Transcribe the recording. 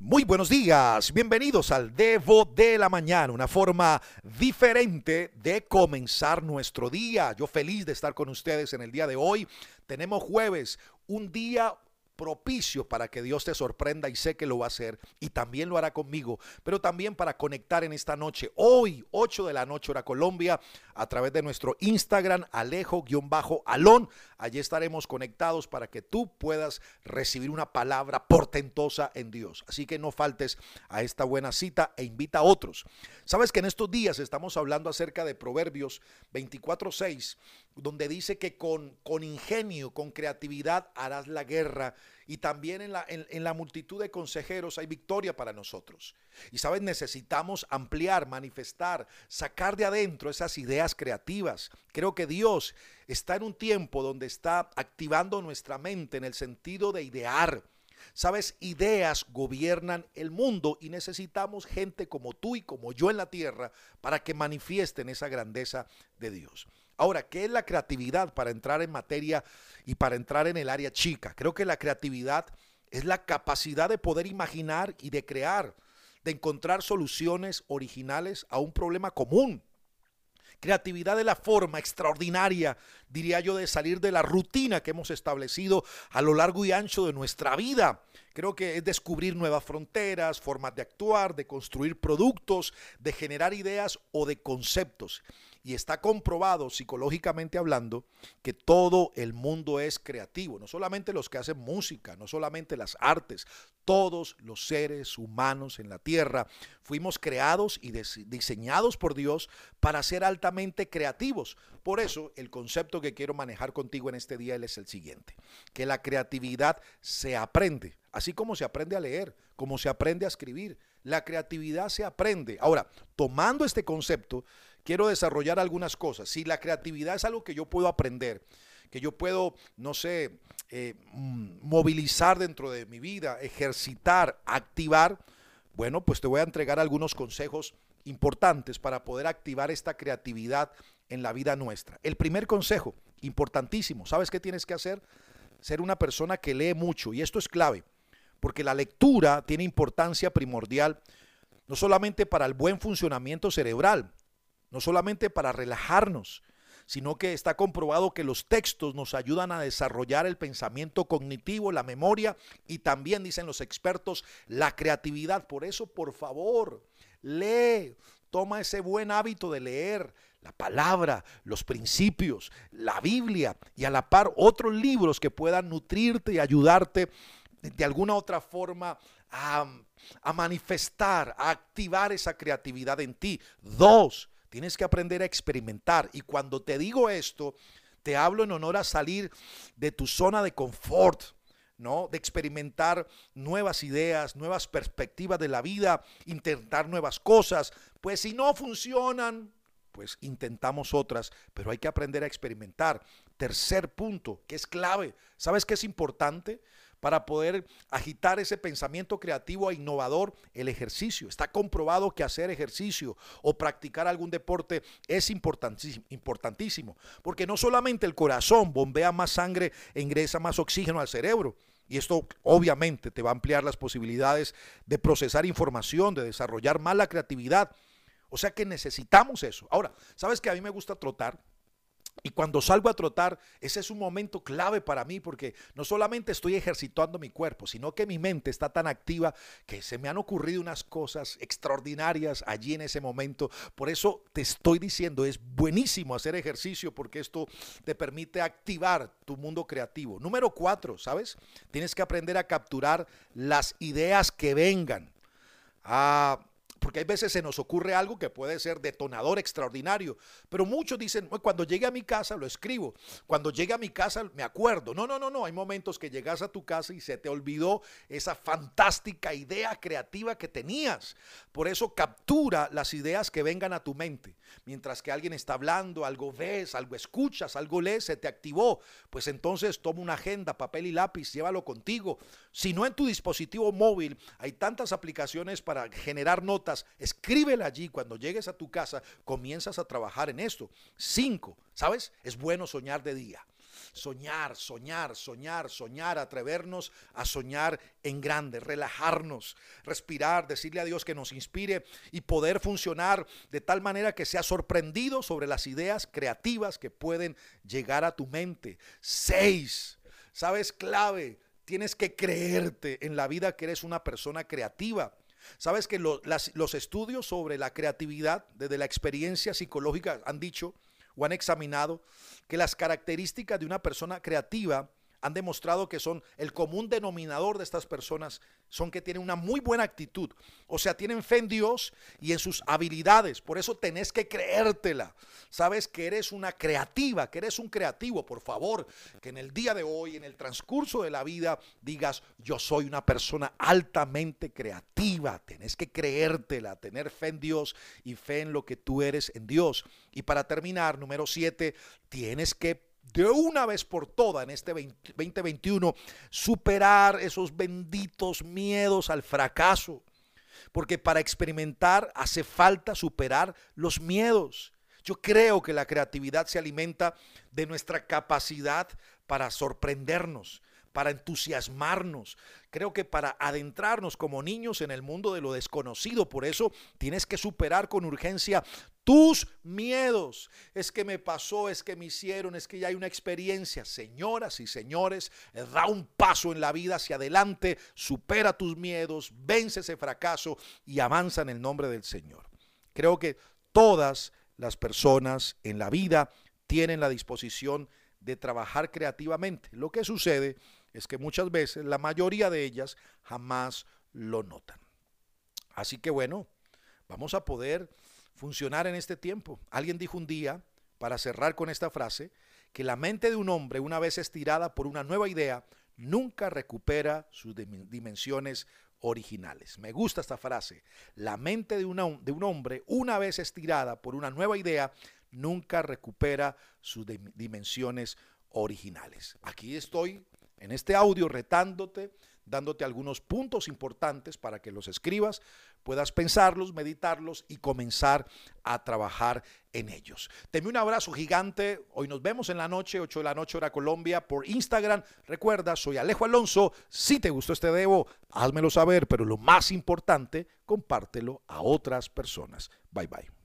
Muy buenos días, bienvenidos al Devo de la Mañana, una forma diferente de comenzar nuestro día. Yo feliz de estar con ustedes en el día de hoy. Tenemos jueves, un día propicio para que Dios te sorprenda y sé que lo va a hacer y también lo hará conmigo, pero también para conectar en esta noche, hoy 8 de la noche hora Colombia, a través de nuestro Instagram alejo-alón. Allí estaremos conectados para que tú puedas recibir una palabra portentosa en Dios. Así que no faltes a esta buena cita e invita a otros. Sabes que en estos días estamos hablando acerca de Proverbios 24:6, donde dice que con, con ingenio, con creatividad harás la guerra y también en la, en, la multitud de consejeros hay victoria para nosotros. Y sabes, necesitamos ampliar, manifestar, sacar de adentro esas ideas creativas. Creo que Dios está en un tiempo donde está activando nuestra mente en el sentido de idear. Sabes, ideas gobiernan el mundo y necesitamos gente como tú y como yo en la tierra para que manifiesten esa grandeza de Dios. Ahora, ¿qué es la creatividad para entrar en materia y para entrar en el área chica? Creo que la creatividad es la capacidad de poder imaginar y de crear, de encontrar soluciones originales a un problema común. Creatividad es la forma extraordinaria, diría yo, de salir de la rutina que hemos establecido a lo largo y ancho de nuestra vida. Creo que es descubrir nuevas fronteras, formas de actuar, de construir productos, de generar ideas o de conceptos. Y está comprobado psicológicamente hablando que todo el mundo es creativo, no solamente los que hacen música, no solamente las artes, todos los seres humanos en la tierra fuimos creados y diseñados por Dios para ser altamente creativos. Por eso el concepto que quiero manejar contigo en este día es el siguiente, que la creatividad se aprende, así como se aprende a leer, como se aprende a escribir. La creatividad se aprende. Ahora, tomando este concepto, quiero desarrollar algunas cosas. Si la creatividad es algo que yo puedo aprender, que yo puedo, no sé, eh, mm, movilizar dentro de mi vida, ejercitar, activar, bueno, pues te voy a entregar algunos consejos importantes para poder activar esta creatividad en la vida nuestra. El primer consejo, importantísimo, ¿sabes qué tienes que hacer? Ser una persona que lee mucho y esto es clave, porque la lectura tiene importancia primordial no solamente para el buen funcionamiento cerebral, no solamente para relajarnos, sino que está comprobado que los textos nos ayudan a desarrollar el pensamiento cognitivo, la memoria y también, dicen los expertos, la creatividad. Por eso, por favor, lee, toma ese buen hábito de leer la palabra, los principios, la Biblia y a la par otros libros que puedan nutrirte y ayudarte de alguna otra forma a, manifestar, a activar esa creatividad en ti. Dos, Tienes que aprender a experimentar. Y cuando te digo esto, te hablo en honor a salir de tu zona de confort, ¿no? De experimentar nuevas ideas, nuevas perspectivas de la vida, intentar nuevas cosas. Pues si no funcionan, pues intentamos otras, pero hay que aprender a experimentar. Tercer punto, que es clave. ¿Sabes qué es importante? Para poder agitar ese pensamiento creativo e innovador, el ejercicio. Está comprobado que hacer ejercicio o practicar algún deporte es importantísimo, porque no solamente el corazón bombea más sangre e ingresa más oxígeno al cerebro, y esto obviamente te va a ampliar las posibilidades de procesar información, de desarrollar más la creatividad. O sea que necesitamos eso. Ahora, ¿sabes que a mí me gusta trotar? Y cuando salgo a trotar, ese es un momento clave para mí porque no solamente estoy ejercitando mi cuerpo, sino que mi mente está tan activa que se me han ocurrido unas cosas extraordinarias allí en ese momento. Por eso te estoy diciendo, es buenísimo hacer ejercicio porque esto te permite activar tu mundo creativo. Número cuatro, ¿sabes? Tienes que aprender a capturar las ideas que vengan. A porque hay veces se nos ocurre algo que puede ser detonador extraordinario, pero muchos dicen, cuando llegue a mi casa lo escribo, cuando llegue a mi casa me acuerdo. No, no, no, no, hay momentos que llegas a tu casa y se te olvidó esa fantástica idea creativa que tenías. Por eso captura las ideas que vengan a tu mente. Mientras que alguien está hablando, algo ves, algo escuchas, algo lees, se te activó, pues entonces toma una agenda, papel y lápiz, llévalo contigo. Si no en tu dispositivo móvil, hay tantas aplicaciones para generar notas escríbela allí. Cuando llegues a tu casa, comienzas a trabajar en esto. Cinco, ¿sabes? Es bueno soñar de día. soñar, soñar, soñar, soñar, atrevernos a soñar en grande, relajarnos, respirar, decirle a Dios que nos inspire y poder funcionar de tal manera que sea sorprendido sobre las ideas creativas que pueden llegar a tu mente. Seis, ¿sabes? Clave, tienes que creerte en la vida que eres una persona creativa. Sabes que los estudios sobre la creatividad desde la experiencia psicológica han dicho o han examinado que las características de una persona creativa han demostrado que son el común denominador de estas personas, son que tienen una muy buena actitud, o sea, tienen fe en Dios y en sus habilidades, por eso tenés que creértela. Sabes que eres una creativa, que eres un creativo, por favor, que en el día de hoy, en el transcurso de la vida, digas, yo soy una persona altamente creativa, tenés que creértela, tener fe en Dios y fe en lo que tú eres en Dios. Y para terminar, número siete, tienes que de una vez por todas en este 2021 superar esos benditos miedos al fracaso. Porque para experimentar hace falta superar los miedos. Yo creo que la creatividad se alimenta de nuestra capacidad para sorprendernos, para entusiasmarnos. Creo que para adentrarnos como niños en el mundo de lo desconocido, por eso tienes que superar con urgencia tus miedos. Es que me pasó, es que me hicieron, es que ya hay una experiencia. Señoras y señores, da un paso en la vida hacia adelante, supera tus miedos, vence ese fracaso y avanza en el nombre del Señor. Creo que todas las personas en la vida tienen la disposición de trabajar creativamente. Lo que sucede es que muchas veces la mayoría de ellas jamás lo notan. Así que bueno, vamos a poder funcionar en este tiempo. Alguien dijo un día, para cerrar con esta frase, que la mente de un hombre, una vez estirada por una nueva idea, nunca recupera sus dimensiones originales. Me gusta esta frase. La mente de, un hombre, una vez estirada por una nueva idea, nunca recupera sus dimensiones originales. Aquí estoy en este audio retándote, dándote algunos puntos importantes para que los escribas, puedas pensarlos, meditarlos y comenzar a trabajar en ellos. Teme un abrazo gigante. Hoy nos vemos en la noche, 8 de la noche hora Colombia, por Instagram. Recuerda, soy Alejo Alonso. Si te gustó este debo, házmelo saber, pero lo más importante, compártelo a otras personas. Bye bye.